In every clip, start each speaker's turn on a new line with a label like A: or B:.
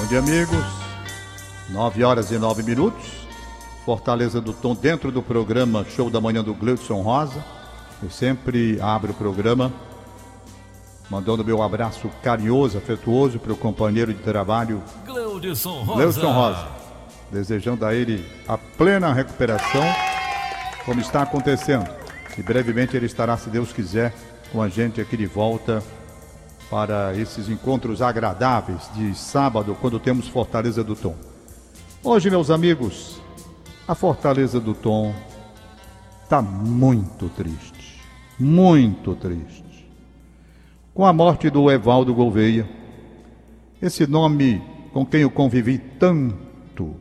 A: Bom dia, amigos. 9 horas e 9 minutos. Fortaleza do Tom dentro do programa Show da Manhã do Gleudson Rosa. Eu sempre abro o programa mandando meu abraço carinhoso, afetuoso para o companheiro de trabalho
B: Gleudson Rosa.
A: Gleudson Rosa. Desejando a ele a plena recuperação, como está acontecendo. E brevemente ele estará, se Deus quiser, com a gente aqui de volta para esses encontros agradáveis de sábado, quando temos Fortaleza do Tom. Hoje, meus amigos, a Fortaleza do Tom está muito triste, muito triste. Com a morte do Evaldo Gouveia, esse nome com quem eu convivi tanto,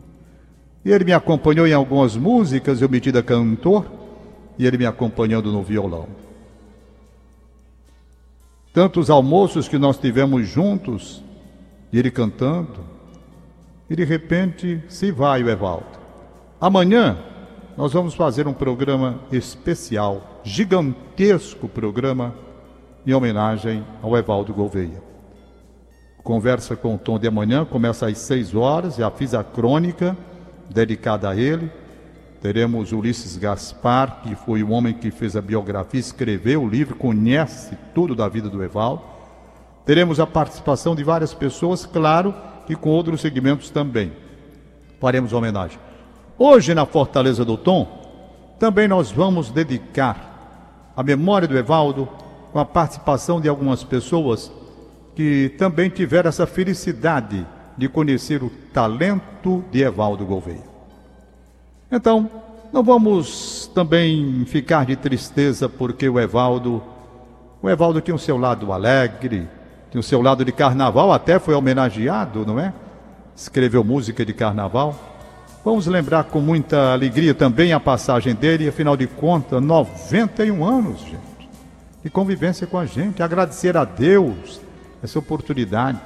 A: e ele me acompanhou em algumas músicas, eu metida cantor, e ele me acompanhando no violão tantos almoços que nós tivemos juntos, e ele cantando, e de repente se vai o Evaldo. Amanhã nós vamos fazer um programa especial, gigantesco programa, em homenagem ao Evaldo Gouveia. Conversa com o Tom de amanhã começa às seis horas, já fiz a crônica dedicada a ele. Teremos Ulisses Gaspar, que foi o homem que fez a biografia, escreveu o livro, conhece tudo da vida do Evaldo. Teremos a participação de várias pessoas, claro, e com outros segmentos também. Faremos homenagem. Hoje, na Fortaleza do Tom, também nós vamos dedicar a memória do Evaldo com a participação de algumas pessoas que também tiveram essa felicidade de conhecer o talento de Evaldo Gouveia. Então, não vamos também ficar de tristeza porque o Evaldo, o Evaldo tinha o seu lado alegre, tinha o seu lado de carnaval, até foi homenageado, não é? Escreveu música de carnaval. Vamos lembrar com muita alegria também a passagem dele, afinal de contas, 91 anos, gente, de convivência com a gente. Agradecer a Deus essa oportunidade,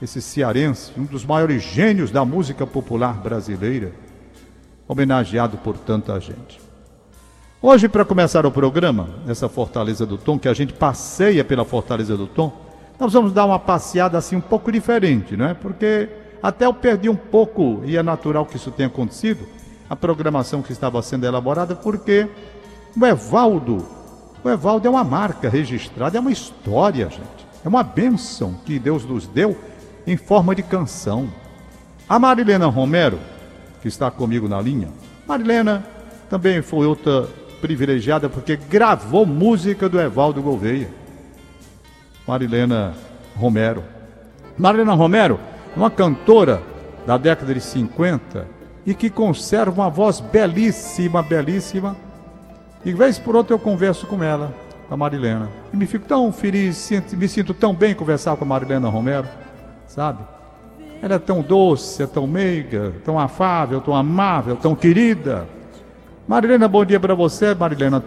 A: esse cearense, um dos maiores gênios da música popular brasileira homenageado por tanta gente. Hoje, para começar o programa, nessa Fortaleza do Tom, que a gente passeia pela Fortaleza do Tom, nós vamos dar uma passeada assim um pouco diferente, não é? Porque até eu perdi um pouco, e é natural que isso tenha acontecido, a programação que estava sendo elaborada, porque o Evaldo, o Evaldo é uma marca registrada, é uma história, gente. É uma bênção que Deus nos deu em forma de canção. A Marilena Romero, que está comigo na linha. Marilena também foi outra privilegiada porque gravou música do Evaldo Gouveia. Marilena Romero. Marilena Romero é uma cantora da década de 50 e que conserva uma voz belíssima, belíssima. E vez por outra eu converso com ela, a Marilena. E me fico tão feliz, me sinto tão bem conversar com a Marilena Romero, sabe? Ela é tão doce, é tão meiga, tão afável, tão amável, tão querida. Marilena, bom dia para você, Marilena.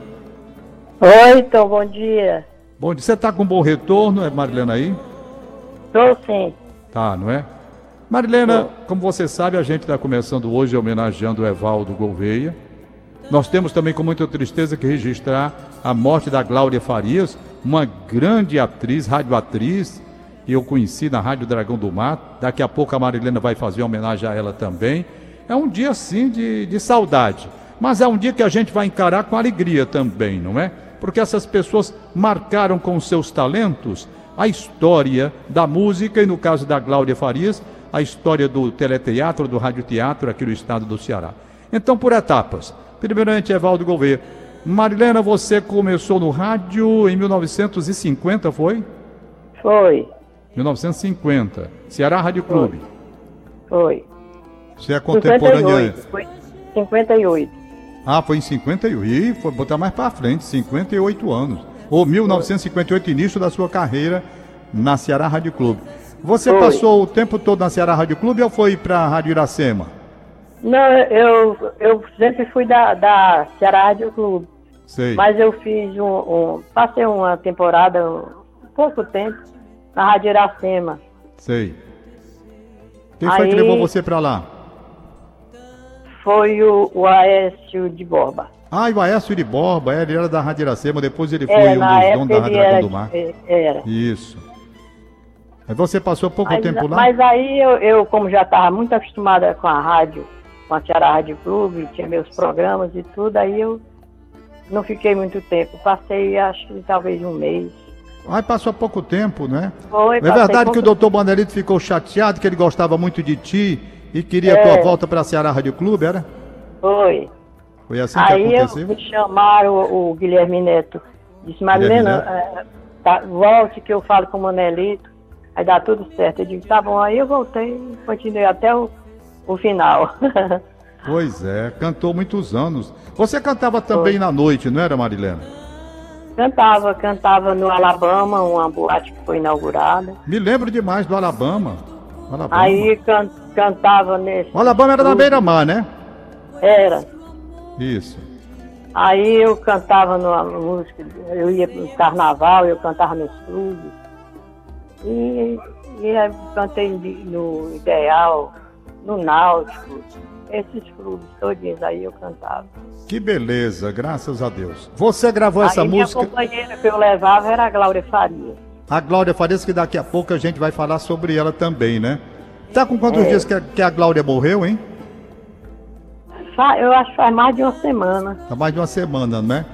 C: Oi, então, bom dia.
A: Bom dia. Você está com bom retorno, é Marilena aí?
C: Estou sim.
A: Tá, não é? Marilena, como você sabe, a gente está começando hoje homenageando o Evaldo Gouveia. Nós temos também com muita tristeza que registrar a morte da Glória Farias, uma grande atriz, radioatriz, eu conheci na Rádio Dragão do Mar. Daqui a pouco a Marilena vai fazer homenagem a ela também. É um dia, sim, de, de saudade. Mas é um dia que a gente vai encarar com alegria também, não é? Porque essas pessoas marcaram com seus talentos a história da música e, no caso da Cláudia Farias, a história do teleteatro, do radioteatro aqui no estado do Ceará. Então, por etapas. Primeiramente, Evaldo Gouveia. Marilena, você começou no rádio em 1950, foi?
C: Foi.
A: 1950. Ceará Rádio Clube.
C: Foi.
A: Você é contemporânea.
C: 58. Foi 58.
A: Ah, foi em 58. E foi botar mais para frente, 58 anos. Ou 1958, início da sua carreira na Ceará Rádio Clube. Você
C: Foi.
A: passou o tempo todo na Ceará Rádio Clube ou foi para a Rádio Iracema?
C: Não, eu, eu sempre fui da, da Ceará Rádio Clube.
A: Sei.
C: Mas eu fiz um, um- Passei uma temporada, um pouco tempo, na Rádio Iracema.
A: Sei. Quem foi que levou você para lá?
C: Foi o, o Aécio de Borba.
A: Ah, e o Aécio de Borba, ele era da Rádio Iracema, depois ele foi
C: É,
A: um dos donos da Rádio Dragão do Mar.
C: é, era.
A: Isso. Aí você passou pouco
C: mas,
A: tempo lá?
C: Mas aí eu, eu como já estava muito acostumada com a rádio, com a Ceará Rádio Clube, tinha meus programas e tudo, aí eu não fiquei muito tempo. Passei, acho que talvez um mês.
A: Aí passou pouco tempo, né?
C: Foi,
A: É verdade que o doutor Bandelito ficou chateado, que ele gostava muito de ti e queria
C: É.
A: tua volta para Ceará Rádio Clube, era?
C: Foi.
A: Foi assim que
C: Aí eu,
A: aconteceu?
C: me chamaram o, o Guilherme Neto. Disse, Marilena, é, tá, volte que eu falo com o Manelito. Aí dá tudo certo. Eu digo, tá bom. Aí eu voltei e continuei até o, o final.
A: Pois é, cantou muitos anos. Você cantava também na noite, não era, Marilena?
C: Cantava, cantava no Alabama, uma boate que foi inaugurada.
A: Me lembro demais do Alabama. Alabama,
C: Aí can, cantava nesse.
A: o Alabama era na beira-mar, né?
C: Era.
A: Isso.
C: Aí eu cantava numa música, eu ia no carnaval, eu cantava nos clubes. E, e cantei no Ideal, no Náutico, esses clubes todinhos aí eu cantava.
A: Que beleza, graças a Deus. Você gravou essa
C: aí minha
A: música,
C: companheira que eu levava era a Glória Faria.
A: a Glória Farias, que daqui a pouco a gente vai falar sobre ela também, né? Tá com quantos
C: É.
A: dias que a, que a Glória morreu, hein?
C: Eu acho que faz mais de uma semana.
A: Há mais de uma semana, né?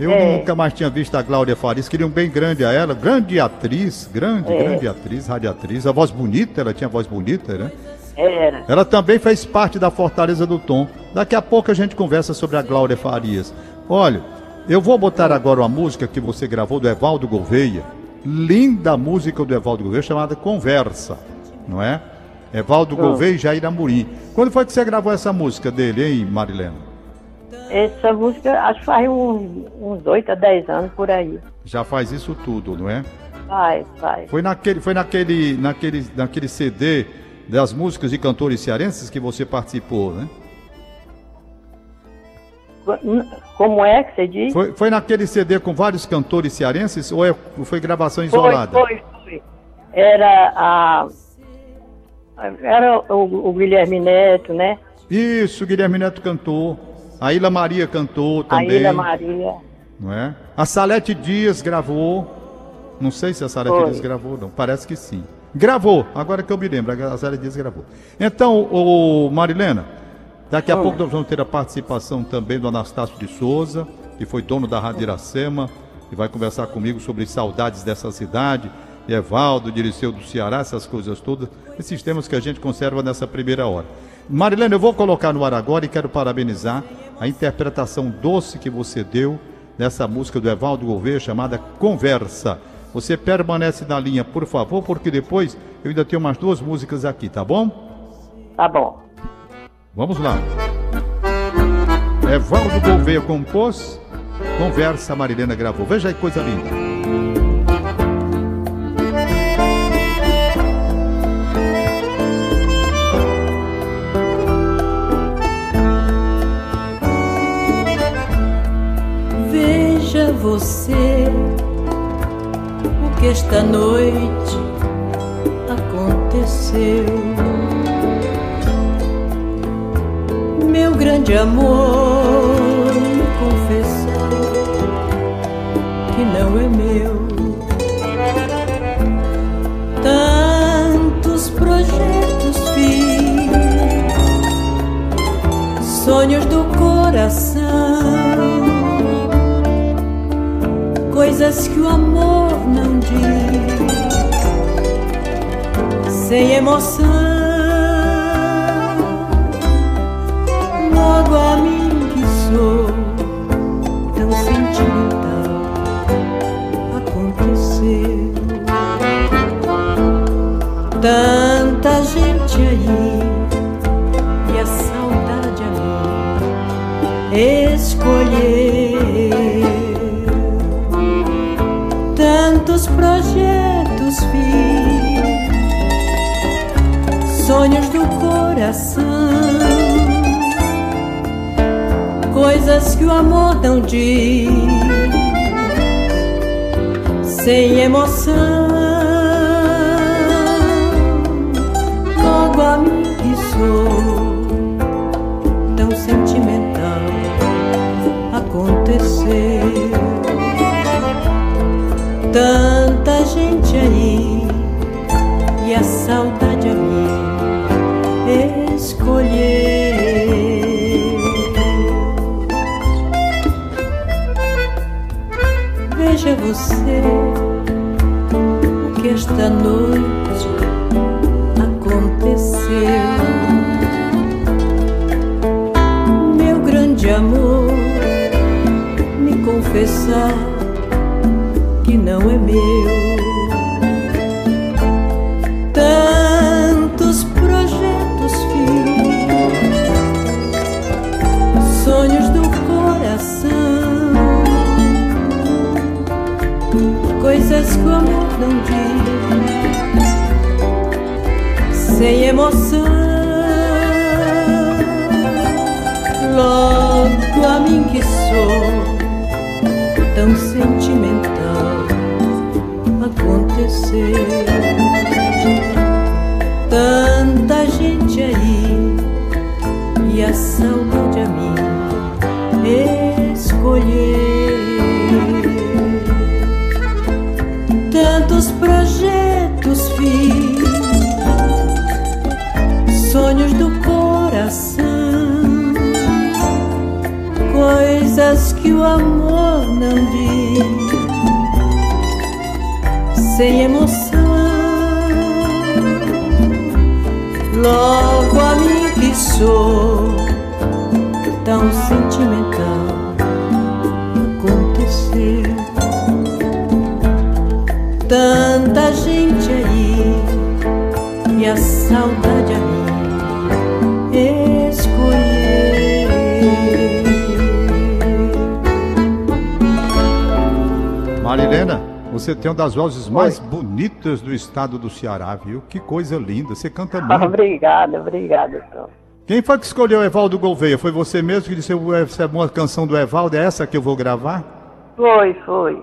A: Eu
C: É.
A: nunca mais tinha visto a Glória Farias, queria um bem grande a ela, grande atriz, grande,
C: É.
A: grande atriz, radiatriz, a voz bonita, ela tinha voz bonita, né?
C: Era.
A: Ela também fez parte da Fortaleza do Tom. Daqui a pouco a gente conversa sobre a Glória Farias. Olha, eu vou botar agora uma música que você gravou do Evaldo Gouveia. Linda música do Evaldo Gouveia chamada Conversa, não é? Evaldo
C: Ah.
A: Gouveia e Jair Amorim. Quando foi que você gravou essa música dele, hein, Marilena?
C: Essa música, acho que faz uns, uns 8 a 10 anos por aí.
A: Já faz isso tudo, não é?
C: Faz, faz.
A: Foi naquele, foi naquele, naquele, naquele CD das músicas de cantores cearenses que você participou, né?
C: Como é que você diz?
A: Foi, foi naquele CD com vários cantores cearenses ou é- foi gravação
C: Foi,
A: isolada?
C: foi, foi. Era a. Era o, o Guilherme Neto, né?
A: Isso, Guilherme Neto cantou. A Ilha Maria cantou
C: A
A: também.
C: Ilha Maria.
A: Não é? A Salete Dias gravou. Não sei se a Salete
C: Foi.
A: Dias gravou, não. Parece que sim. Gravou, agora que eu me lembro, a Salete Dias gravou. Então, o Marilena, daqui a
C: Hum.
A: pouco nós vamos ter a participação também do Anastácio de Souza, que foi dono da Rádio Iracema, e vai conversar comigo sobre saudades dessa cidade, e Evaldo, Diriceu do Ceará, essas coisas todas, esses temas que a gente conserva nessa primeira hora. Marilena, eu vou colocar no ar agora e quero parabenizar a interpretação doce que você deu nessa música do Evaldo Gouveia chamada Conversa. Você permanece na linha, por favor, porque depois eu ainda tenho umas duas músicas aqui, tá bom?
C: Tá bom.
A: Vamos lá. Evaldo Gouveia compôs, Conversa Marilena gravou. Veja aí que coisa linda.
B: Veja você que esta noite aconteceu. Meu grande amor me confessou que não é meu. Tantos projetos fiz, sonhos do coração coisas que o amor não diz, sem emoção. Logo a mim que sou tão sentimental, aconteceu. Tanta gente aí e a saudade a mim escolher coração, coisas que o amor não diz, sem emoção. Logo a mim que sou tão sentimental, aconteceu tanta gente aí ser o que esta noite aconteceu. Meu grande amor, me confessar que não é meu. Sem emoção. Logo a mim que sou tão sentimental aconteceu. Sem emoção. Logo a mim que sou tão sentimental aconteceu. Tanta
A: você tem uma das vozes mais bonitas do estado do Ceará, viu? Que coisa linda, você canta muito.
C: Obrigada, obrigada, Tom.
A: Quem foi que escolheu o Evaldo Gouveia? Foi você mesmo que disse essa é uma canção do Evaldo, é essa que eu vou gravar?
C: Foi, foi.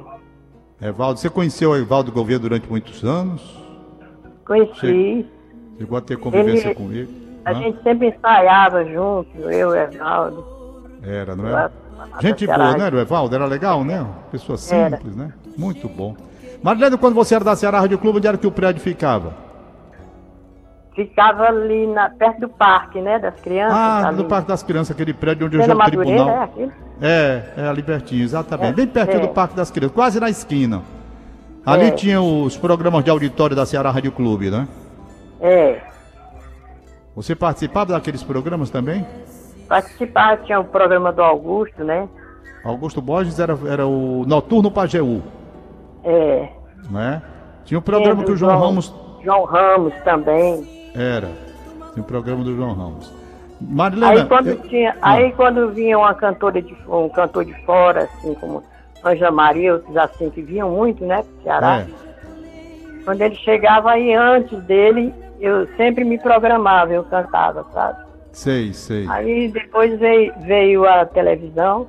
A: Evaldo, você conheceu o Evaldo Gouveia durante muitos anos?
C: Conheci.
A: Chegou a ter convivência
C: Ele-
A: com ele?
C: A
A: Hã?
C: gente sempre ensaiava junto, eu e Evaldo.
A: Era, não era? Gente boa, né, era o Evaldo? Era legal, né? Pessoa
C: Era.
A: simples, né? Muito bom. Marilena, quando você era da Ceará Rádio Clube, onde era que o prédio ficava?
C: Ficava ali na, perto do parque, né, das crianças.
A: Ah,
C: ali.
A: no Parque das Crianças, aquele prédio onde hoje é o
C: Madureira, é
A: tribunal.
C: aquilo?
A: É, é ali pertinho, exatamente.
C: É,
A: Bem pertinho
C: é.
A: do Parque das Crianças, quase na esquina. Ali
C: É.
A: tinha os programas de auditório da Ceará Rádio Clube, né?
C: É.
A: Você participava daqueles programas também?
C: Participar, tinha o programa do Augusto, né?
A: Augusto Borges era, era o Noturno Pajeú,
C: É.
A: né? Tinha o programa
C: Tinha
A: que o
C: do
A: João Ramos
C: João Ramos também.
A: era. Tinha o programa do João Ramos. Marilena,
C: Aí quando
A: eu-
C: tinha,
A: Ah.
C: aí quando vinha uma cantora de um cantor de fora, assim como Anja Maria, outros assim que vinham muito, né, pro Ceará.
A: É.
C: Quando ele chegava aí antes dele, eu sempre me programava, eu cantava, sabe?
A: sei, sei.
C: Aí depois veio, veio a televisão,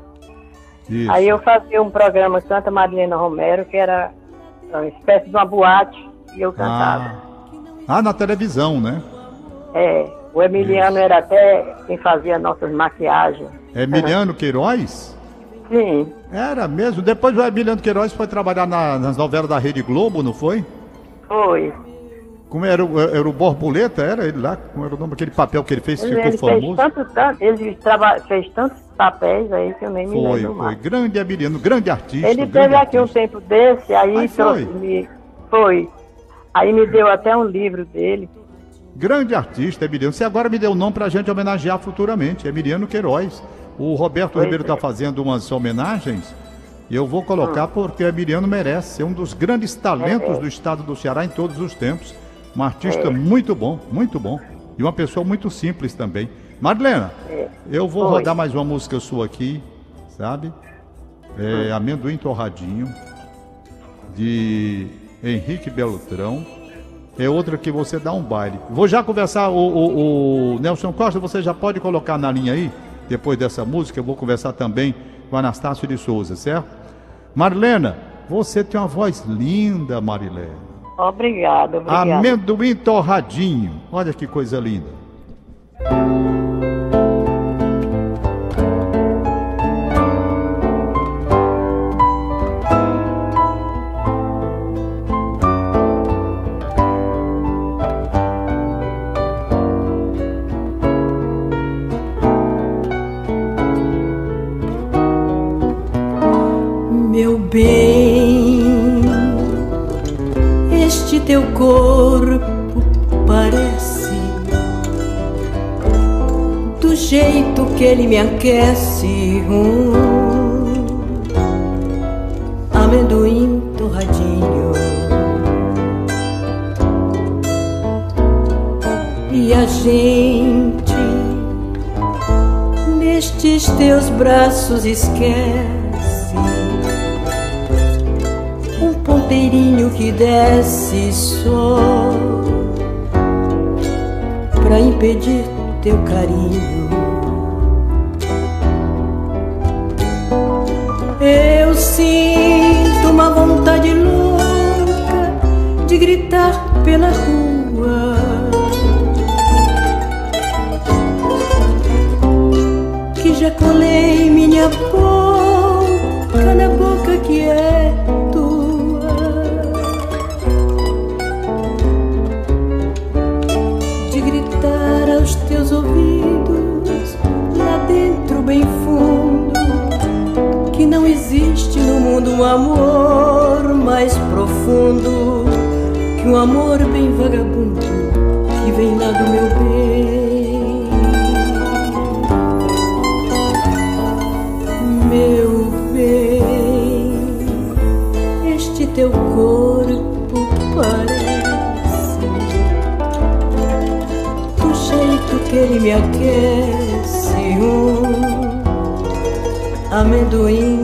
A: Isso.
C: aí eu fazia um programa Santa Marilena Romero, que era uma espécie de uma boate, e eu cantava.
A: Ah. ah, na televisão, né?
C: É, o Emiliano era até quem fazia nossas maquiagens.
A: Emiliano Queiroz?
C: Sim,
A: Era mesmo. Depois o Emiliano Queiroz foi trabalhar na- nas novelas da Rede Globo, não foi?
C: foi.
A: Como era, o- era o Borboleta? Era ele lá? Como era o nome? Aquele papel que ele fez que
C: Ele,
A: ficou
C: ele fez
A: famoso?
C: tanto, tanto, ele traba, fez tantos papéis aí que eu nem me
A: Foi,
C: lembro
A: foi. Grande Emiliano, grande artista.
C: Ele
A: grande
C: teve aqui um
A: artista.
C: tempo desse, aí trouxe,
A: foi?
C: me, foi. Aí me deu até um livro dele.
A: Grande artista, Emiliano. Você agora me deu o nome pra gente homenagear futuramente. Emiliano Queiroz. O Roberto
C: Pois
A: Ribeiro
C: é.
A: está fazendo umas homenagens. E eu vou colocar porque Emiliano merece ser um dos grandes talentos
C: É.
A: do estado do Ceará em todos os tempos. Um artista muito bom, muito bom. E uma pessoa muito simples também. Marilena,
C: É.
A: eu vou
C: Oi.
A: rodar mais uma música sua aqui, sabe? É, Amendoim Torradinho, de Henrique Beltrão. É outra que você dá um baile. Vou já conversar, o, o- o Nelson Costa, você já pode colocar na linha aí, depois dessa música, eu vou conversar também com Anastácio de Souza, certo? Marilena, você tem uma voz linda, Marilena.
C: Obrigada, obrigada.
A: Amendoim torradinho. Olha que coisa linda.
B: Ele me aquece. Um amendoim torradinho. E a gente nestes teus braços esquece ponteirinho que desce só pra impedir teu carinho. Vontade louca de gritar pela rua. Que já colei minha boca na boca que é ouvidos lá dentro, bem fundo. Que não existe no mundo um amor mais profundo que um amor bem vagabundo que vem lá do meu bem. Meu bem, este teu corpo parece que ele me aquece um amendoim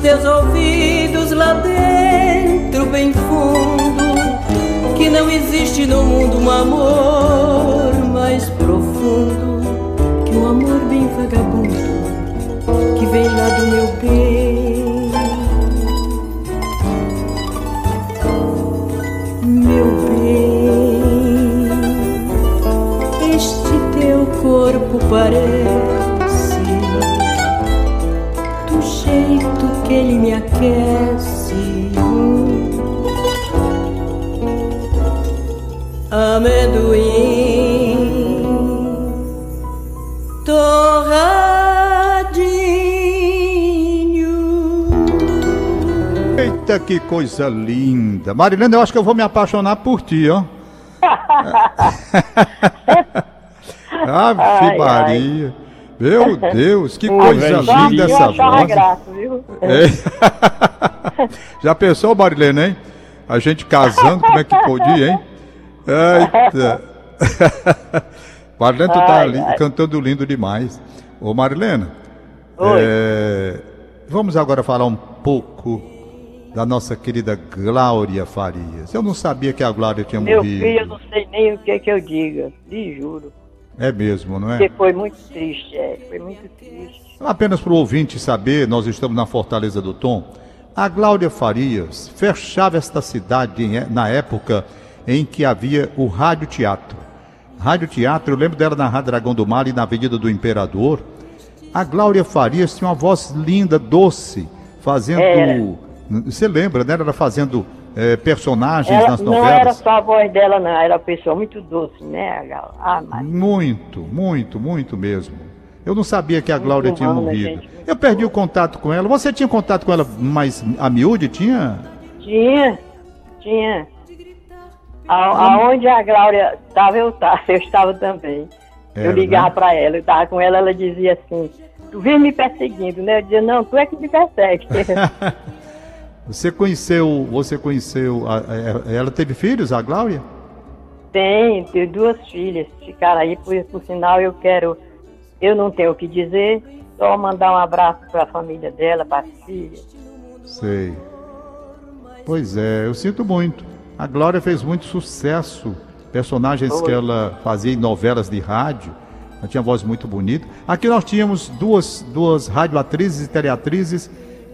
B: teus ouvidos lá dentro, bem fundo, que não existe no mundo um amor mais profundo que um amor bem vagabundo que vem lá do meu bem. Meu bem, este teu corpo parece
A: coisa linda. Marilena, eu acho que eu vou me apaixonar por ti, ó. Ave Maria. Meu Deus, que coisa linda essa voz. Graça, viu? É. Já pensou, Marilena, hein? A gente casando, como é que podia, hein? Eita. Marilena, tu tá ali, cantando lindo demais. Ô, Marilena, é, vamos agora falar um pouco da nossa querida Glória Farias. Eu não sabia que a Glória tinha
C: Meu
A: morrido.
C: Meu filho, eu não sei nem o que é que eu diga, lhe juro.
A: É mesmo, não é?
C: Porque foi muito triste, é, foi muito triste.
A: Apenas para o ouvinte saber, nós estamos na Fortaleza do Tom. A Glória Farias fechava esta cidade na época em que havia o Rádio Teatro. Rádio Teatro, eu lembro dela na Rádio Dragão do Mar e na Avenida do Imperador. A Glória Farias tinha uma voz linda, doce, fazendo Era você lembra, né? Ela fazendo é, personagens ela, nas novelas.
C: Não era só a voz dela, não. Era uma pessoa muito doce, né,
A: ah, mas... Muito, muito, muito mesmo. Eu não sabia que a Glória tinha morrido. Eu perdi o contato com ela. Você tinha contato com ela mais a miúde? Tinha?
C: Tinha, tinha. A, aonde a Glória estava, eu estava, eu estava também. Era, eu ligava né? para ela, eu estava com ela, ela dizia assim, tu vem me perseguindo, né? Eu dizia, não, tu é que me persegue.
A: Você conheceu, você conheceu, ela teve filhos, a Glória?
C: Tem, tenho duas filhas, ficaram aí, por, por sinal eu quero, eu não tenho o que dizer, Só mandar um abraço para a família dela, para a filha.
A: Sei. Pois é, eu sinto muito. A Glória fez muito sucesso. Personagens
C: Foi.
A: que ela fazia em novelas de rádio. Ela tinha voz muito bonita. Aqui nós tínhamos duas, duas radioatrizes e teleatrizes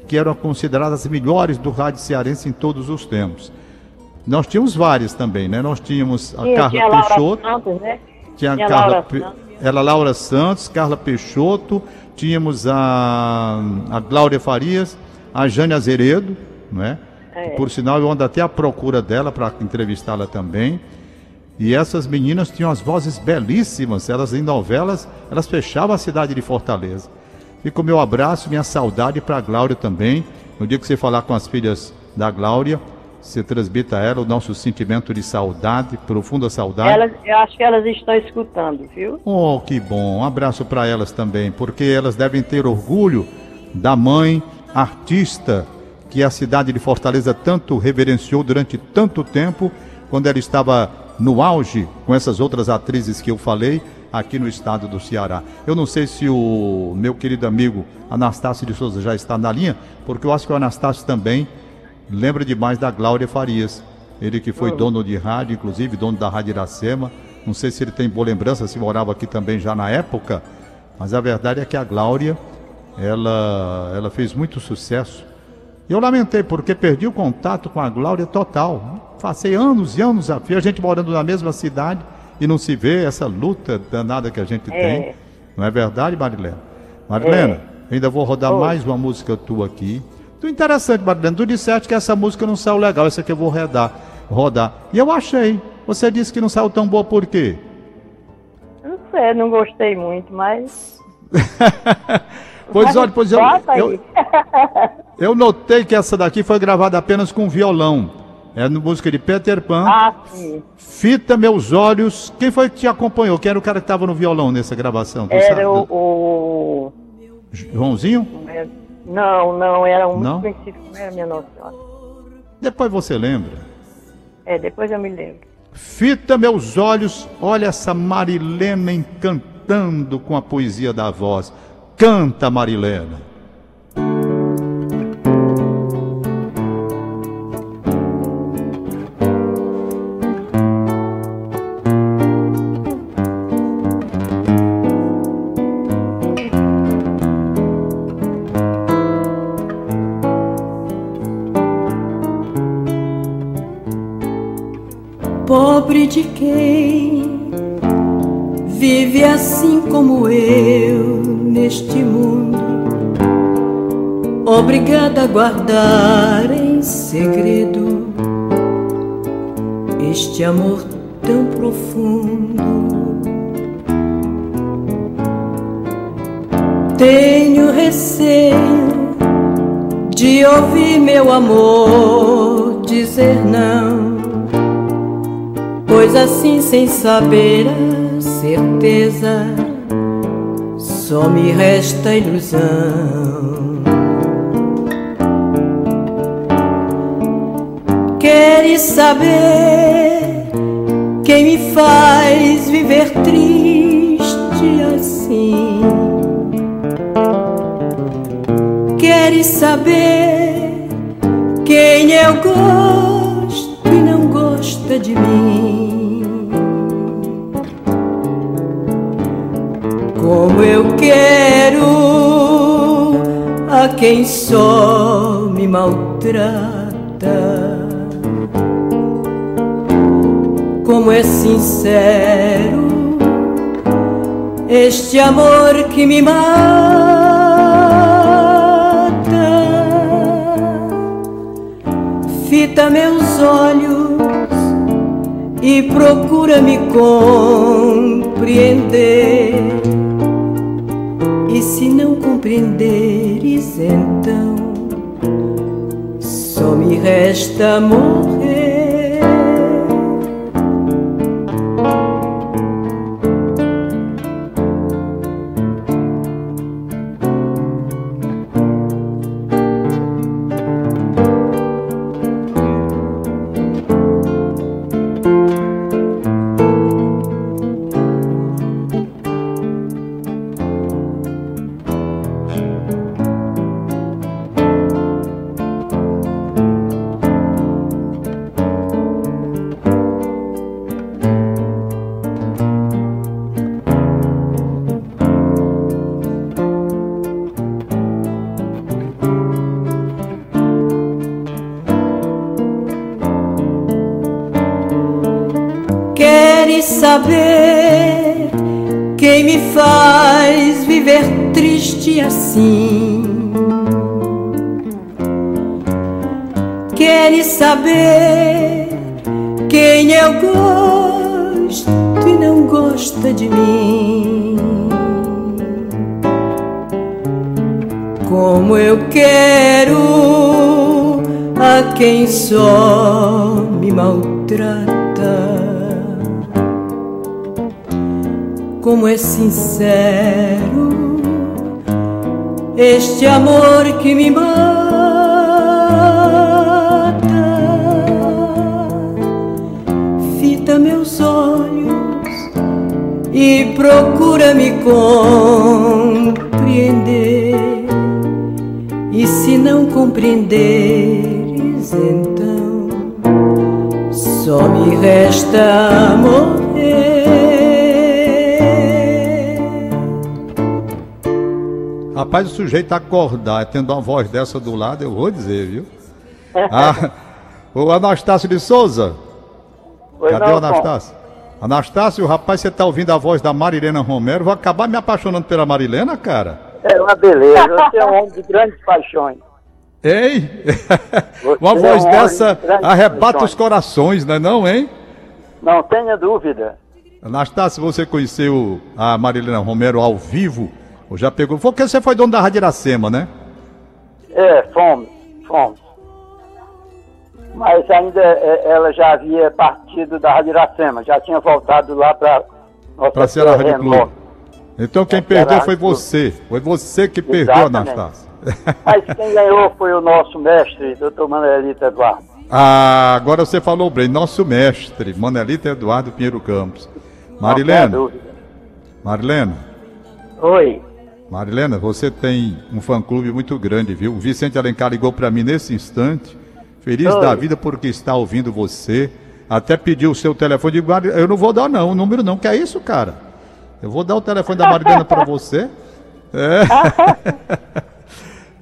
A: que eram consideradas as melhores do rádio cearense em todos os tempos. Nós tínhamos várias também, né? Nós tínhamos a
C: Tinha,
A: Carla
C: tinha Laura
A: Peixoto.
C: Santos, né?
A: Tinha a
C: Tinha
A: Carla,
C: Laura
A: Pe-
C: Santos.
A: ela Laura Santos, Carla Peixoto, tínhamos a, a Glória Farias, a Jane Azeredo, não é?
C: É.
A: Por sinal, eu ando até à procura dela para entrevistá-la também. E essas meninas tinham as vozes belíssimas, elas em novelas, elas fechavam a cidade de Fortaleza. Fica o meu abraço, minha saudade para a Glória também. No dia que você falar com as filhas da Glória, você transmita a ela o nosso sentimento de saudade, profunda saudade.
C: Elas, eu acho que elas estão escutando, viu?
A: Oh, que bom. Um abraço para elas também, porque elas devem ter orgulho da mãe artista que a cidade de Fortaleza tanto reverenciou durante tanto tempo, quando ela estava no auge com essas outras atrizes que eu falei aqui no estado do Ceará. Eu não sei se o meu querido amigo Anastácio de Souza já está na linha, porque eu acho que o Anastácio também lembra demais da Glória Farias. Ele que foi dono de rádio, inclusive dono da Rádio Iracema. Não sei se ele tem boa lembrança, se morava aqui também já na época. Mas a verdade é que a Glória, ela, ela fez muito sucesso. Eu lamentei porque perdi o contato com a Glória total. Passei anos e anos a fio, a gente morando na mesma cidade e não se vê essa luta danada que a gente
C: É.
A: tem. Não é verdade, Marilena? Marilena, ainda vou rodar
C: Oi.
A: mais uma música tua aqui. Muito interessante, Marilena. Tu disseste que essa música não saiu legal, essa aqui eu vou rodar. rodar. E eu achei. Você disse que não saiu tão boa por quê?
C: Não sei, não gostei muito, mas.
A: Pois
C: mas
A: olha, pois eu, eu, eu notei que essa daqui foi gravada apenas com violão. É no música de Peter Pan.
C: ah, sim.
A: Fita Meus Olhos. Quem foi que te acompanhou? Quem era o cara que estava no violão nessa gravação? Tu sabe?
C: Era o. o-
A: Joãozinho?
C: Não, não, era um
A: Não?
C: muito específico, não era minha Nossa Senhora.
A: Depois você lembra.
C: É, depois eu me lembro.
A: Fita meus olhos, olha essa Marilena encantando com a poesia da voz. Canta, Marilena.
B: Guardar em segredo este amor tão profundo. Tenho receio de ouvir meu amor dizer não. Pois assim, sem saber a certeza, só me resta ilusão. Saber quem me faz viver triste assim? Queres saber quem eu gosto e não gosta de mim? Como eu quero a quem só me maltrata. Como é sincero este amor que me mata. Fita meus olhos e procura me compreender. E se não compreenderes, então só me resta morrer. Assim? Queres saber quem eu gosto e não gosta de mim? Como eu quero a quem só me maltrata. Como é sincero este amor que me mata. Fita meus olhos e procura me compreender. E se não compreenderes, então só me resta morrer.
A: Rapaz, o sujeito acordar tendo uma voz dessa do lado, eu vou dizer, viu? Ah, o Anastácio de Souza.
C: Pois
A: Cadê
C: não,
A: o Anastácio? Anastácio, rapaz, você tá ouvindo a voz da Marilena Romero? Vou acabar me apaixonando pela Marilena, cara?
C: É uma beleza. Você é um homem de grandes paixões.
A: Hein?
C: Você
A: Uma
C: é
A: voz
C: um homem
A: dessa
C: de
A: arrebata
C: paixões.
A: os corações, não é não, hein?
C: Não tenha dúvida.
A: Anastácio, você conheceu a Marilena Romero ao vivo? Ou já pegou? Foi porque você foi dono da Rádio Iracema, né?
C: É, fomos, fomos. Mas ainda é, ela já havia partido da Rádio Iracema, já tinha voltado lá para nossa
A: Pra Ceará Rádio Clube. Então quem
C: É,
A: perdeu foi você. Foi você que perdeu. Anastácio.
C: Mas quem ganhou foi o nosso mestre, doutor Manuelito Eduardo.
A: Ah, agora você falou bem, nosso mestre, Manelita Eduardo Pinheiro Campos.
C: Tenha
A: Marilena. Marilena,
C: Oi.
A: Marilena, você tem um fã-clube muito grande, viu? O Vicente Alencar ligou para mim nesse instante, feliz
C: Oi.
A: da vida porque está ouvindo você. Até pediu o seu telefone. Digo, "Mari- eu não vou dar não, o número não, que é isso, cara? Eu vou dar o telefone da Marilena para você. É.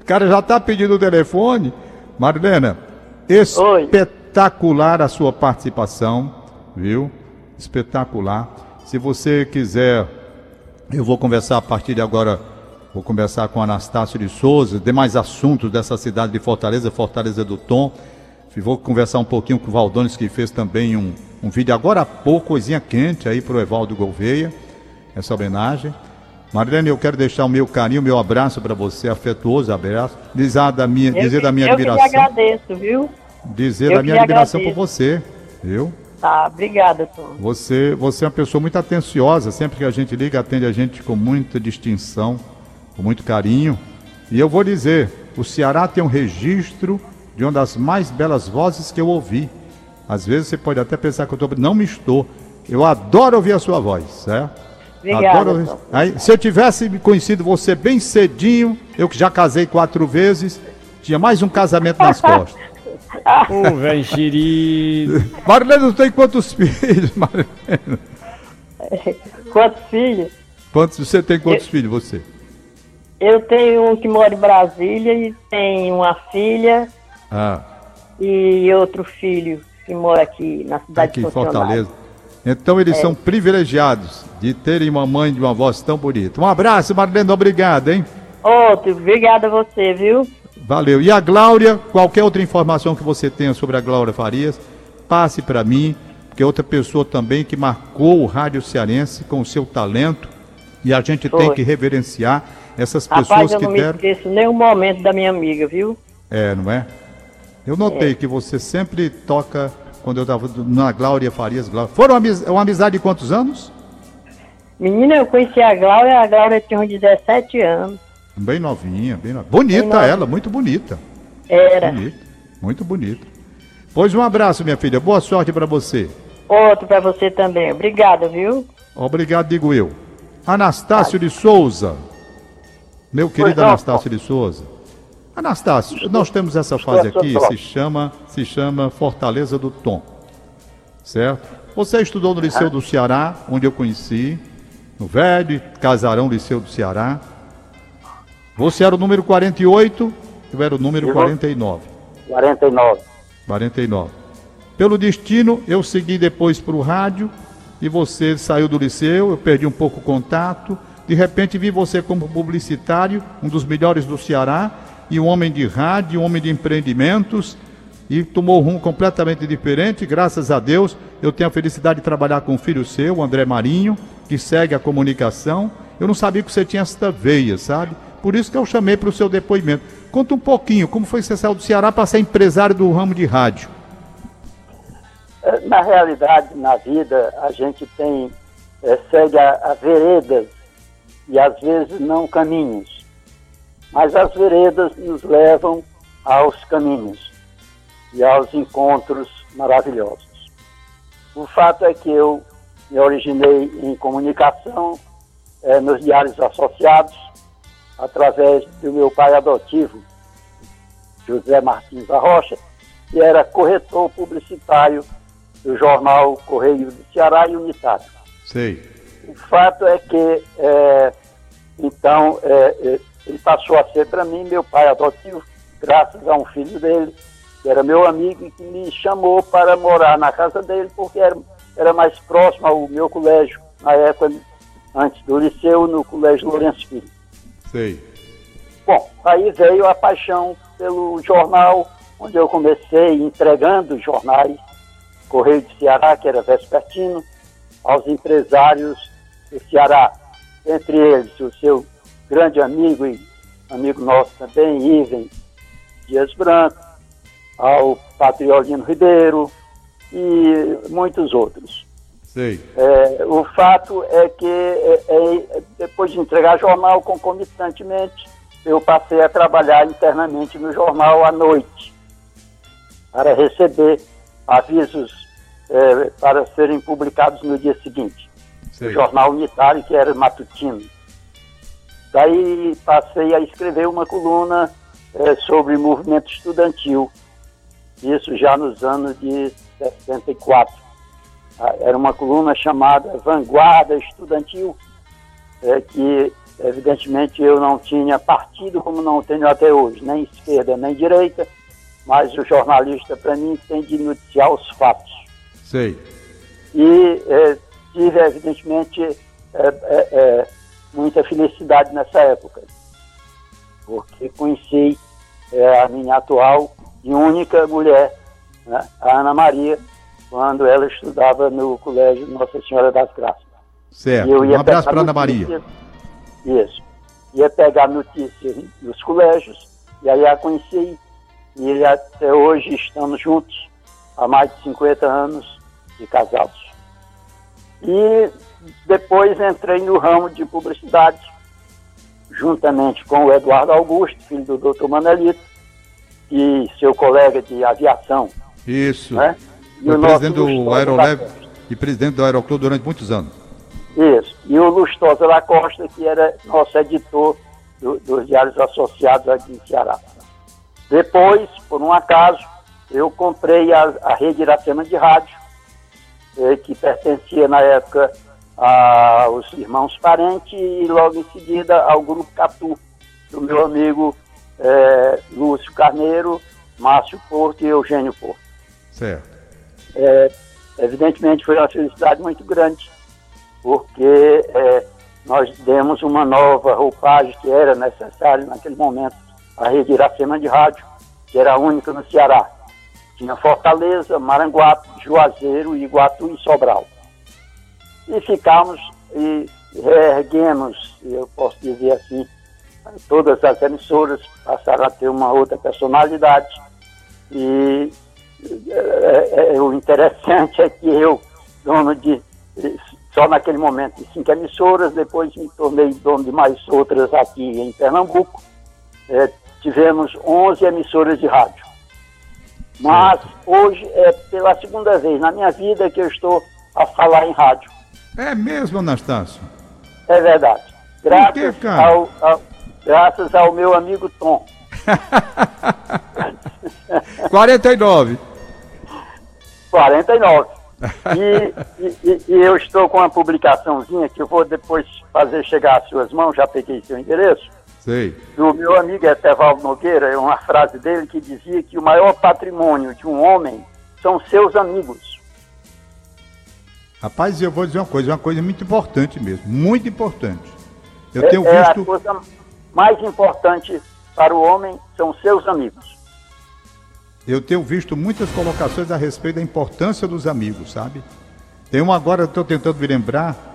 A: o cara já está pedindo o telefone. Marilena, espetacular a sua participação, viu? Espetacular. Se você quiser, eu vou conversar a partir de agora, vou conversar com Anastácio de Souza, demais assuntos dessa cidade de Fortaleza, Fortaleza do Tom. Vou conversar um pouquinho com o Valdones, que fez também um, um vídeo agora há pouco, coisinha quente aí para o Evaldo Gouveia, essa homenagem. Marilene, eu quero deixar o meu carinho, o meu abraço para você, afetuoso abraço, dizer da minha, dizer da minha
C: eu
A: admiração,
C: agradeço, viu?
A: dizer
C: eu
A: da minha admiração por
C: agradeço.
A: você, viu?
C: Tá, obrigada, Tom.
A: Você, você é uma pessoa muito atenciosa, sempre que a gente liga, atende a gente com muita distinção, com muito carinho. E eu vou dizer, o Ceará tem um registro de uma das mais belas vozes que eu ouvi. Às vezes você pode até pensar que eu tô, não me estou. Eu adoro ouvir a sua voz, certo?
C: Obrigada,
A: Adoro ouvir-
C: Tom.
A: Aí, se eu tivesse conhecido você bem cedinho, eu que já casei quatro vezes, tinha mais um casamento nas costas.
D: Ô, velho enxerido.
A: Marilena, tem quantos filhos, Marilena?
C: Quantos filhos?
A: Quantos, você tem quantos filhos, você?
C: Eu tenho um que mora em Brasília e tem uma filha
A: Ah,
C: e outro filho que mora aqui na cidade
A: aqui
C: de.
A: Fortaleza. Então eles são privilegiados de terem uma mãe de uma voz tão bonita. Um abraço, Marilena, obrigado, hein?
C: Outro, obrigada a você, viu?
A: Valeu. E a Glória, qualquer outra informação que você tenha sobre a Glória Farias, passe para mim, porque é outra pessoa também que marcou o rádio cearense com o seu talento e a gente tem
C: Foi.
A: que reverenciar essas
C: Rapaz,
A: pessoas
C: eu
A: que
C: não me
A: deram.
C: esqueço nenhum momento da minha amiga, viu?
A: É, não é? Eu notei que você sempre toca quando eu estava na Glória Farias. Glória. Foram amiz- uma amizade de quantos anos?
C: Menina, eu conheci a Glória, a Glória tinha uns 17 anos.
A: Bem novinha, bem novinha. Bonita
C: Bem novinha.
A: ela, muito bonita.
C: Era.
A: Bonita, muito bonita. Pois um abraço, minha filha. Boa sorte para você.
C: Outro pra você também. Obrigada, viu?
A: Obrigado, digo eu. Anastácio de Souza. Meu querido Anastácio de Souza. Anastácio, nós temos essa fase aqui, se chama, se chama Fortaleza do Tom. Certo? Você estudou no Liceu do Ceará, onde eu conheci, no velho Casarão Liceu do Ceará. Você era o número 48, eu era o número
C: Eu vou-
A: 49.
C: 49.
A: 49. Pelo destino, eu segui depois para o rádio e você saiu do liceu, eu perdi um pouco o contato. De repente vi você como publicitário, um dos melhores do Ceará, e um homem de rádio, um homem de empreendimentos, e tomou um rumo completamente diferente. Graças a Deus, eu tenho a felicidade de trabalhar com um filho seu, o André Marinho, que segue a comunicação. Eu não sabia que você tinha esta veia, sabe? Por isso que eu chamei para o seu depoimento. Conta um pouquinho, como foi que você saiu do Ceará para ser empresário do ramo de rádio?
E: É, na realidade, na vida, a gente tem, é, segue a, a veredas e às vezes não caminhos. Mas as veredas nos levam aos caminhos e aos encontros maravilhosos. O fato é que eu me originei em comunicação é, nos diários associados, através do meu pai adotivo, José Martins da Rocha, que era corretor publicitário do jornal Correio do Ceará e Unitário.
A: Sei.
E: O fato é que, é, então, é, é ele passou a ser para mim meu pai adotivo, graças a um filho dele, que era meu amigo e que me chamou para morar na casa dele, porque era, era mais próximo ao meu colégio, na época, antes do liceu, no Colégio Lourenço Filho.
A: Sei.
E: Bom, aí veio a paixão pelo jornal, onde eu comecei entregando jornais, Correio de Ceará, que era vespertino, aos empresários do Ceará, entre eles o seu grande amigo e amigo nosso também, Iven Dias Branco, ao Patriolino Ribeiro e muitos outros. É, o fato é que é, é, depois de entregar jornal concomitantemente, eu passei a trabalhar internamente no jornal à noite para receber avisos é, para serem publicados no dia seguinte. Sei. O jornal unitário que era matutino. Daí passei a escrever uma coluna é, sobre movimento estudantil, isso já nos anos de 64 ah, era uma coluna chamada Vanguarda Estudantil, é, que evidentemente eu não tinha partido como não tenho até hoje, nem esquerda nem direita, mas o jornalista para mim tem de noticiar os fatos.
A: Sei.
E: E é, tive evidentemente é, é, é muita felicidade nessa época, porque conheci é, a minha atual e única mulher, né, a Ana Maria, quando ela estudava no Colégio Nossa Senhora das Graças.
A: Certo. um abraço para Ana Maria.
E: Isso. Ia pegar notícias nos colégios, e aí a conheci, e até hoje estamos juntos, há mais de 50 anos de casados. E depois entrei no ramo de publicidade, juntamente com o Eduardo Augusto, filho do doutor Manelito, e seu colega de aviação.
A: Isso. Né? Foi presidente do Aerolev e presidente do Aeroclube durante muitos anos.
E: Isso. E o Lustosa da Costa, que era nosso editor do, dos diários associados aqui em Ceará. Depois, por um acaso, eu comprei a, a rede Iracema de rádio, eh, que pertencia na época aos irmãos Parente e logo em seguida ao Grupo Catu, do meu amigo eh, Lúcio Carneiro, Márcio Porto e Eugênio Porto.
A: Certo
E: é, evidentemente foi uma felicidade muito grande, porque é, nós demos uma nova roupagem que era necessária naquele momento, a rede Iracema de rádio, que era a única no Ceará. Tinha Fortaleza, Maranguape, Juazeiro, Iguatu e Sobral. E ficamos e reerguemos, eu posso dizer assim, todas as emissoras passaram a ter uma outra personalidade e é, é, o interessante é que eu, dono de, só naquele momento, de cinco emissoras, depois me tornei dono de mais outras aqui em Pernambuco. É, tivemos 11 emissoras de rádio. Mas hoje é pela segunda vez na minha vida que eu estou a falar em rádio.
A: É mesmo, Anastácio?
E: É verdade. Graças, quê, ao, ao, graças ao meu amigo Tom.
A: 49.
E: 49. E, e, e, eu estou com uma publicaçãozinha que eu vou depois fazer chegar às suas mãos, já peguei seu endereço.
A: Sei.
E: Do meu amigo Etevaldo Nogueira, é uma frase dele que dizia que o maior patrimônio de um homem são seus amigos.
A: Rapaz, eu vou dizer uma coisa, uma coisa muito importante mesmo, muito importante. Eu
E: é,
A: tenho
E: é
A: visto.
E: A coisa mais importante para o homem são seus amigos.
A: Eu tenho visto muitas colocações a respeito da importância dos amigos, sabe? Tem uma agora, estou tentando me lembrar.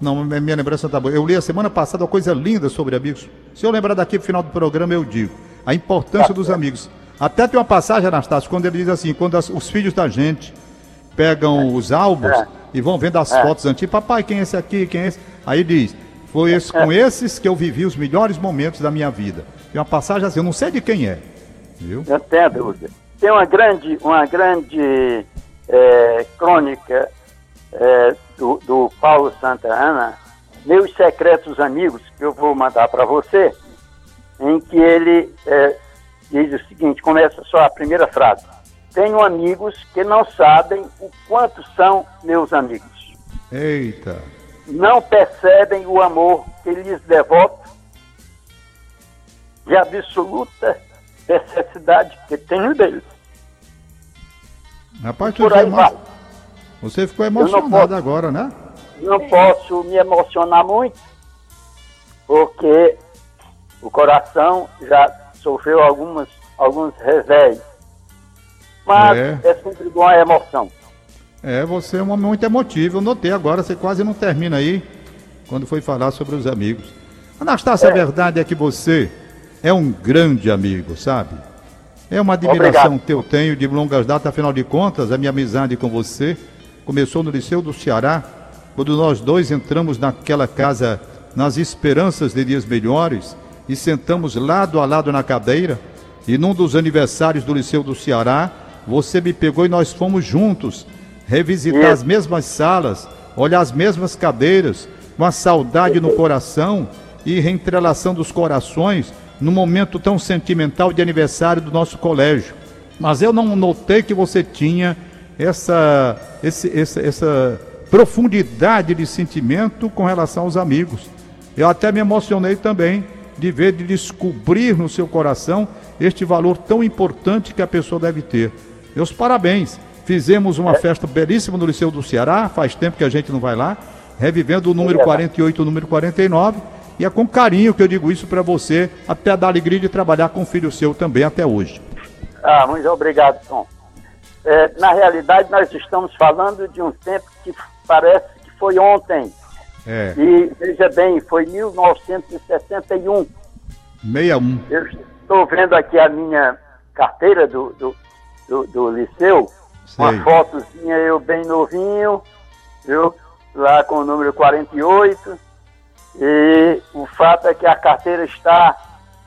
A: Não, minha lembrança está boa. Eu li a semana passada uma coisa linda sobre amigos. Se eu lembrar daqui no final do programa, eu digo. A importância dos amigos. Até tem uma passagem, Anastácio, quando ele diz assim: quando as, os filhos da gente pegam os álbuns é. e vão vendo as é. fotos antigas, papai, quem é esse aqui? Quem é esse? Aí diz: foi esse, com é. esses que eu vivi os melhores momentos da minha vida. E uma passagem assim, eu não sei de quem é. Viu?
E: Não tem dúvida. Tem uma grande, uma grande é, crônica é, do, do Paulo Santa Ana, Meus Secretos Amigos, que eu vou mandar para você, em que ele é, diz o seguinte, começa só a primeira frase. Tenho amigos que não sabem o quanto são meus amigos.
A: Eita!
E: Não percebem o amor que lhes devoto de absoluta necessidade que tenho deles.
A: Rapaz, por aí vai. Você ficou emocionado posso, agora, né?
E: Não posso me emocionar muito, porque o coração já sofreu algumas, alguns revés. Mas é. é sempre bom a emoção.
A: É, você é um homem muito emotivo. Eu notei agora, você quase não termina aí quando foi falar sobre os amigos. Anastácia, é. a verdade é que você é um grande amigo, sabe? É uma admiração Obrigado. que eu tenho de longas datas, afinal de contas, a minha amizade com você começou no Liceu do Ceará, quando nós dois entramos naquela casa nas esperanças de dias melhores e sentamos lado a lado na cadeira. E num dos aniversários do Liceu do Ceará, você me pegou e nós fomos juntos revisitar as mesmas salas, olhar as mesmas cadeiras, com a saudade no coração e reentrelação dos corações num momento tão sentimental de aniversário do nosso colégio. Mas eu não notei que você tinha essa, esse, essa, essa profundidade de sentimento com relação aos amigos. Eu até me emocionei também de ver, de descobrir no seu coração este valor tão importante que a pessoa deve ter. Meus parabéns. Fizemos uma festa belíssima no Liceu do Ceará, faz tempo que a gente não vai lá, revivendo o número 48 o número 49. E é com carinho que eu digo isso para você, até dar alegria de trabalhar com o filho seu também até hoje.
E: Ah, muito obrigado, Tom. É, na realidade, nós estamos falando de um tempo que parece que foi ontem. É. E veja bem, foi 1961.
A: 61.
E: Eu estou vendo aqui a minha carteira do, do, do, do liceu, Sei. uma fotozinha eu bem novinho, viu? Lá com o número 48. E o fato é que a carteira está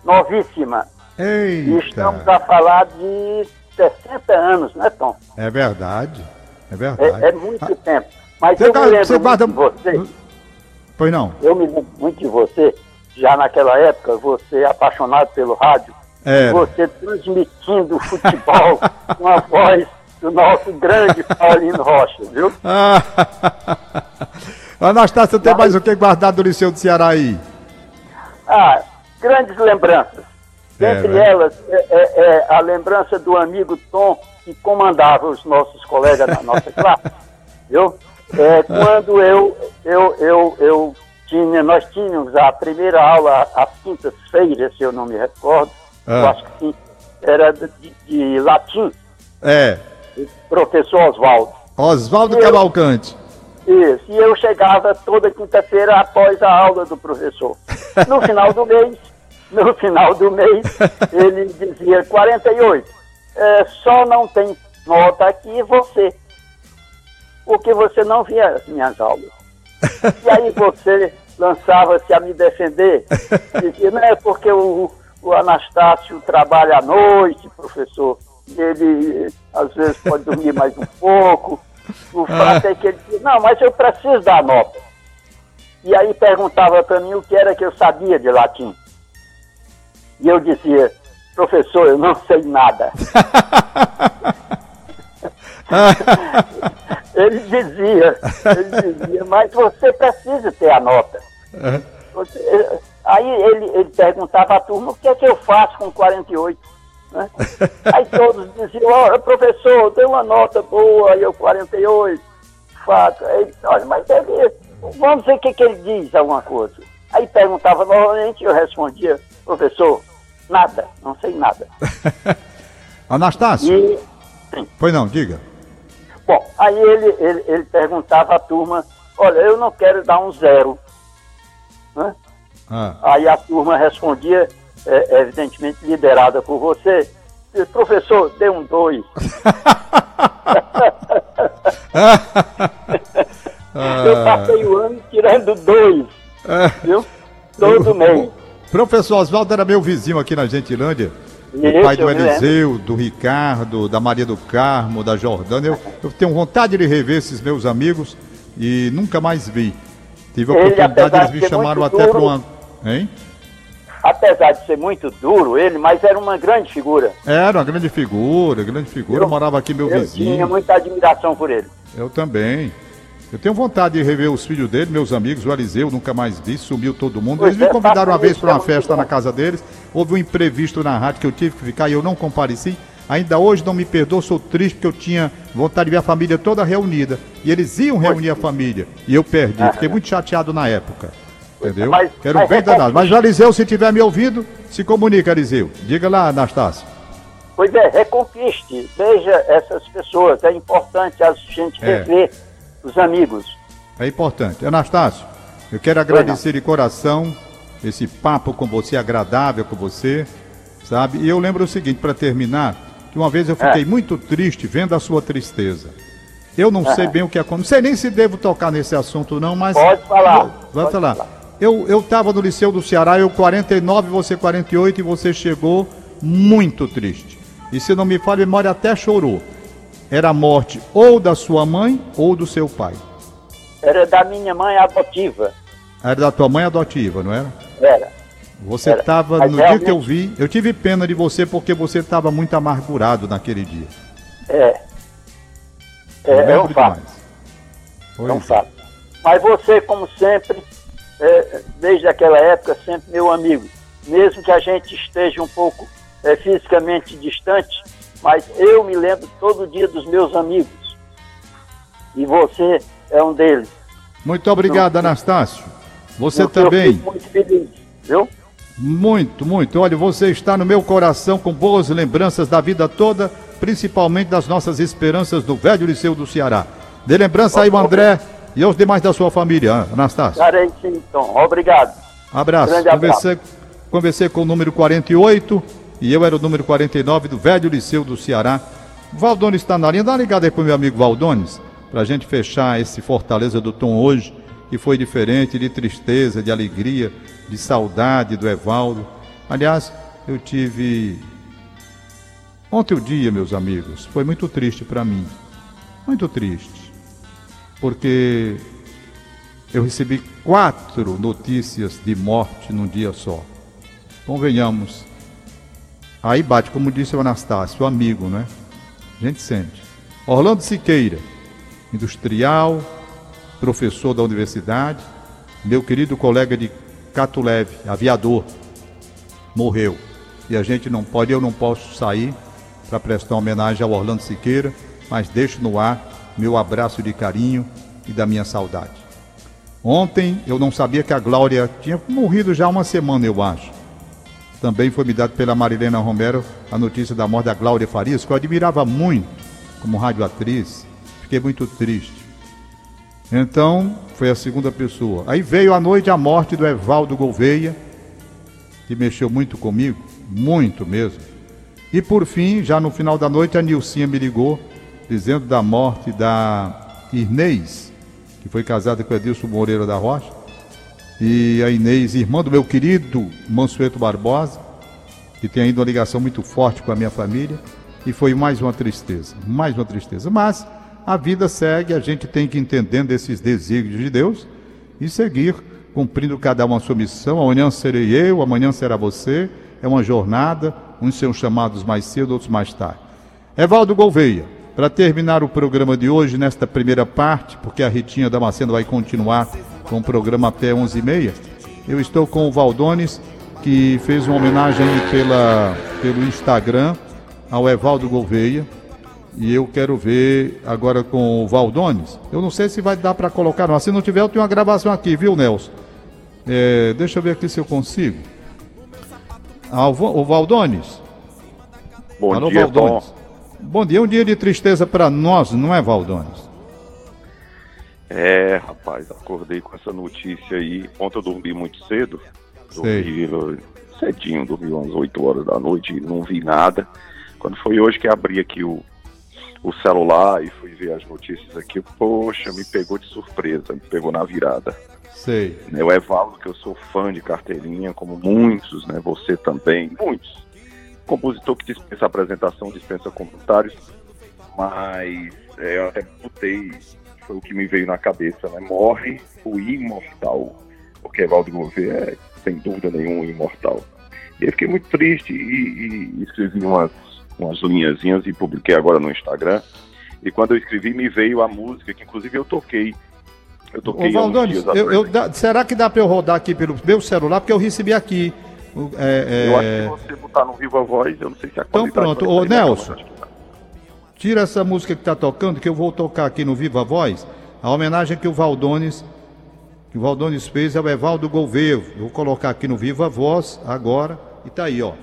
E: novíssima.
A: Eita.
E: E estamos a falar de 60 anos, né, Tom?
A: É verdade. É verdade.
E: É, é muito ah, tempo. Mas você eu me lembro você guarda... de você.
A: Pois não.
E: Eu me lembro muito de você, já naquela época, você é apaixonado pelo rádio, é. você transmitindo futebol com a voz do nosso grande Paulino Rocha, viu?
A: Anastácio, tem mais o que guardar do Liceu do Ceará aí?
E: Ah, grandes lembranças. É, Entre né? elas, é, é, é, a lembrança do amigo Tom, que comandava os nossos colegas na nossa classe, viu? É, quando eu, eu, eu, eu tinha, nós tínhamos a primeira aula às quintas-feiras, se eu não me recordo, ah. eu acho que sim, era de, de latim.
A: É.
E: Professor Oswaldo.
A: Oswaldo Cavalcante.
E: Isso, e eu chegava toda quinta-feira após a aula do professor. No final do mês, no final do mês, ele dizia 48. É, só não tem nota aqui você. Porque você não via as minhas aulas. E aí você lançava-se a me defender. Dizia, não é porque o, o Anastácio trabalha à noite, professor. Ele às vezes pode dormir mais um pouco. O fato é que ele dizia, não, mas eu preciso dar nota. E aí perguntava para mim o que era que eu sabia de latim. E eu dizia, professor, eu não sei nada. ele dizia, ele dizia, mas você precisa ter a nota. Você, aí ele, ele perguntava à turma o que é que eu faço com 48. Né? Aí todos diziam, oh, professor, deu uma nota boa, aí eu 48. fato. Aí, olha, mas deve, vamos ver o que, que ele diz, alguma coisa. Aí perguntava novamente eu respondia, professor, nada, não sei nada.
A: Anastácio?
E: E,
A: Pois não, diga.
E: bom, aí ele, ele, ele perguntava à turma, olha, eu não quero dar um zero. Né?
A: Ah,
E: Aí a turma respondia, é, evidentemente liderada por você, professor, dê um dois. Eu passei o ano tirando dois, viu? Todo mês.
A: Professor Oswaldo era meu vizinho aqui na Gentilândia. O
E: Isso,
A: pai do
E: eu.
A: Eliseu, do Ricardo, da Maria do Carmo, da Jordana. Eu, eu tenho vontade de rever esses meus amigos e nunca mais vi. Tive a oportunidade, eles me chamaram até para uma. Hein?
E: Apesar de ser muito duro ele, mas era uma grande figura.
A: Era uma grande figura, grande figura.
E: Eu-
A: morava aqui meu
E: Eu
A: vizinho.
E: tinha muita admiração por ele.
A: Eu também. Eu tenho vontade de rever os filhos dele, meus amigos, o Eliseu, nunca mais vi, sumiu todo mundo. Eles me
E: é,
A: convidaram uma
E: faça
A: vez para uma
E: é
A: festa na casa deles. Houve um imprevisto na rádio que eu tive que ficar e eu não compareci. Ainda hoje não me perdoou, sou triste porque eu tinha vontade de ver a família toda reunida. E eles iam reunir a família. E eu perdi. Fiquei muito chateado na época. Entendeu?
E: Mas-
A: Quero bem
E: é
A: danado. Mas o Eliseu, se estiver me ouvindo, se comunica, Eliseu. Diga lá, Anastácio.
E: Pois é, reconquiste, veja essas pessoas. É importante a gente
A: É.
E: os amigos.
A: É importante. Anastácio, eu quero agradecer de coração esse papo com você, agradável com você, sabe? E eu lembro o seguinte, para terminar, que uma vez eu fiquei
E: É.
A: muito triste vendo a sua tristeza. Eu não sei bem o que aconteceu, não sei nem se devo tocar nesse assunto não, mas...
E: Pode falar,
A: Vai
E: pode
A: falar.
E: falar.
A: Eu eu estava no Liceu do Ceará, eu 49, você 48, e você chegou muito triste. E se não me falha, a memória até chorou. Era a morte ou da sua mãe ou do seu pai.
E: Era da minha mãe adotiva.
A: Era da tua mãe adotiva, não era?
E: Era.
A: Você estava, no dia que eu
E: realmente-
A: vi, eu tive pena de você porque você estava muito amargurado naquele dia.
E: É. É, é um fato.
A: demais.
E: É um
A: Pois
E: fato. Mas você, como sempre, é, desde aquela época, sempre meu amigo. Mesmo que a gente esteja um pouco é, fisicamente distante, mas eu me lembro todo dia dos meus amigos. E você é um deles.
A: Muito obrigado, Anastácio. Você também.
E: muito feliz, viu?
A: Muito, muito. Olha, você está no meu coração com boas lembranças da vida toda, principalmente das nossas esperanças do velho Liceu do Ceará. Dê lembrança aí o André e aos demais da sua família, Anastácio.
E: Darei sim, então. Obrigado.
A: Abraço.
E: Grande abraço.
A: Conversei, conversei com o número 48 e eu era o número 49 do velho Liceu do Ceará. Valdones está na linha. Dá uma ligada aí pro meu amigo Valdones, pra gente fechar esse Fortaleza do Tom hoje, que foi diferente de tristeza, de alegria, de saudade do Evaldo. Aliás, eu tive. Ontem o dia, meus amigos, foi muito triste para mim. Muito triste. Porque eu recebi quatro notícias de morte num dia só. Convenhamos. Aí bate, como disse o Anastácio, o amigo, né? A gente sente. Orlando Siqueira, industrial, professor da universidade, meu querido colega de Catuleve, aviador, morreu. E a gente não pode, eu não posso sair para prestar homenagem ao Orlando Siqueira, mas deixo no ar meu abraço de carinho e da minha saudade. Ontem eu não sabia que a Glória tinha morrido já uma semana, eu acho. Também foi me dado pela Marilena Romero a notícia da morte da Glória Farias, que eu admirava muito como radioatriz. Fiquei muito triste. Então, foi a segunda pessoa. Aí veio à noite a morte do Evaldo Gouveia, que mexeu muito comigo, muito mesmo. E por fim, já no final da noite, a Nilcinha me ligou, dizendo da morte da Inês, que foi casada com Edilson Moreira da Rocha. E a Inês, irmã do meu querido Mansueto Barbosa, que tem ainda uma ligação muito forte com a minha família. E foi mais uma tristeza, mais uma tristeza. Mas a vida segue, a gente tem que ir entendendo esses desígnios de Deus e seguir cumprindo cada uma a sua missão. Amanhã serei eu, amanhã será você. É uma jornada, uns são chamados mais cedo, outros mais tarde. Evaldo Gouveia, para terminar o programa de hoje, nesta primeira parte, porque a Ritinha Damasceno vai continuar com o programa até 11h30, eu estou com o Valdones, que fez uma homenagem aí pela, pelo Instagram ao Evaldo Gouveia. E eu quero ver agora com o Valdones. Eu não sei se vai dar para colocar, não. Se não tiver, eu tenho uma gravação aqui, viu, Nelson? É, deixa eu ver aqui se eu consigo. Ah, o, Valdones.
F: Bom Alô, dia, Valdones. Bom.
A: bom dia, um dia de tristeza para nós, não é, Valdones?
F: É, rapaz, acordei com essa notícia aí. Ontem eu dormi muito cedo. Dormi Sei. cedinho, dormi umas 8 horas da noite e não vi nada. Quando foi hoje que abri aqui o, o celular e fui ver as notícias aqui, poxa, me pegou de surpresa, me pegou na virada.
A: Sei.
F: Né, o Evaldo, que eu sou fã de carteirinha, como muitos, né? Você também, muitos. Compositor que dispensa apresentação, dispensa comentários, mas é, eu até botei, foi o que me veio na cabeça, né? Morre o imortal. Porque Evaldo Gouveia é, sem dúvida nenhuma, imortal. E eu fiquei muito triste e, e escrevi umas umas linhazinhas e publiquei agora no Instagram. E quando eu escrevi, me veio a música, que inclusive eu toquei.
A: Eu toquei Ô, Valdones, eu, eu, será que dá para eu rodar aqui pelo meu celular? Porque eu recebi aqui.
F: É, é... Eu acho que você botar no Viva Voz, eu não sei se a
A: Então pronto, ô Nelson, tira essa música que está tocando, que eu vou tocar aqui no Viva Voz, a homenagem que o Valdones, que o Valdones fez ao Evaldo Gouveia. Vou colocar aqui no Viva Voz agora, e tá aí, ó.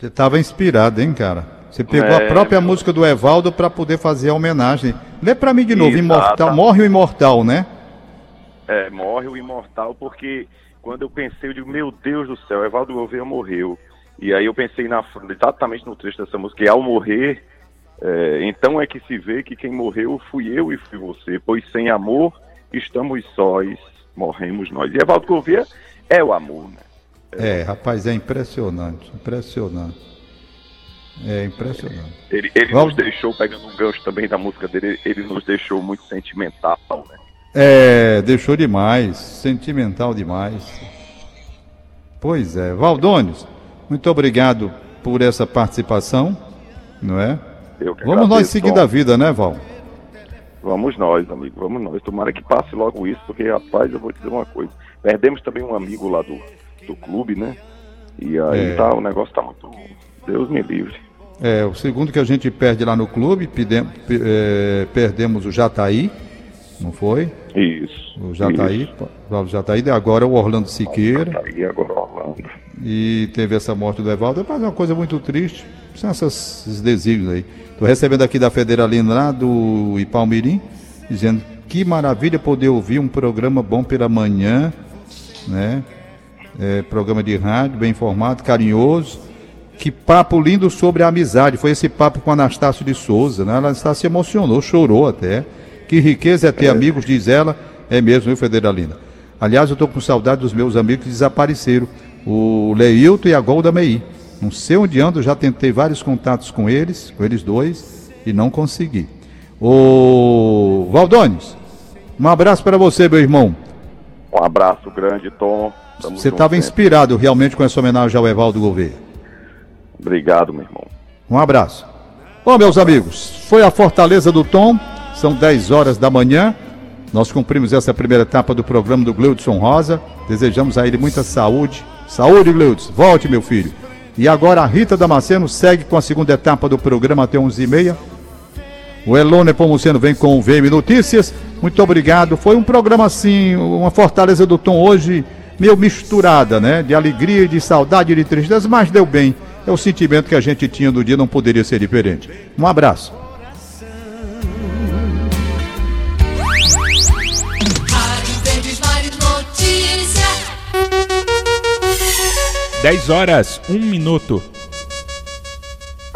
A: Você estava inspirado, hein, cara? Você pegou é, a própria meu... música do Evaldo para poder fazer a homenagem. Lê para mim de novo. Imortal. Morre o Imortal, né?
F: É, morre o Imortal, porque quando eu pensei, eu digo, meu Deus do céu, Evaldo Gouveia morreu. E aí eu pensei na, exatamente no trecho dessa música, e ao morrer, é, então é que se vê que quem morreu fui eu e fui você, pois sem amor estamos sós, morremos nós. E Evaldo Gouveia é o amor, né?
A: É, rapaz, é impressionante, impressionante. É impressionante.
F: Ele, ele Vamos... nos deixou, pegando um gancho também da música dele, ele nos deixou muito sentimental, né?
A: É, deixou demais, sentimental demais. Pois é. Valdones, muito obrigado por essa participação, não é? Vamos nós seguir da vida, né, Val?
F: Vamos nós, amigo, vamos nós. Tomara que passe logo isso, porque, rapaz, eu vou te dizer uma coisa. Perdemos também um amigo lá do, do clube, né? E aí é. tá, o negócio tá muito. Deus me livre.
A: É, o segundo que a gente perde lá no clube, perdemos, é, perdemos o Jataí, não foi?
F: Isso.
A: O Jataí, isso. o Jataí, agora o Orlando Siqueira.
F: Jataí, agora o Orlando.
A: E teve essa morte do Evaldo, mas é uma coisa muito triste. São essas, esses desígnios aí. Estou recebendo aqui da Federalina lá do Ipalmirim, dizendo que maravilha poder ouvir um programa bom pela manhã, né? É, programa de rádio, bem informado, carinhoso. Que papo lindo sobre a amizade. Foi esse papo com Anastácio de Souza, né? A Anastácio se emocionou, chorou até. Que riqueza é ter é. amigos, diz ela. É mesmo, viu, Federalina? Aliás, eu estou com saudade dos meus amigos que desapareceram. O Leilton e a Golda Meir. Não sei onde ando, já tentei vários contatos com eles, com eles dois, e não consegui. O Valdones, um abraço para você, meu irmão.
F: Um abraço grande, Tom.
A: Você estava inspirado realmente com essa homenagem ao Evaldo Gouveia.
F: Obrigado, meu irmão.
A: Um abraço. Bom, meus amigos, foi a Fortaleza do Tom, são 10 horas da manhã. Nós cumprimos essa primeira etapa do programa do Gleudson Rosa. Desejamos a ele muita saúde. Saúde, Gleudson. Volte, meu filho. E agora a Rita Damasceno segue com a segunda etapa do programa até 11h30. O Elone Pomuceno vem com o VM Notícias. Muito obrigado. Foi um programa assim, uma Fortaleza do Tom hoje meio misturada, né? De alegria, de saudade, de tristeza, mas deu bem. É o sentimento que a gente tinha no dia, não poderia ser diferente. Um abraço.
G: 10 horas, 1 minuto.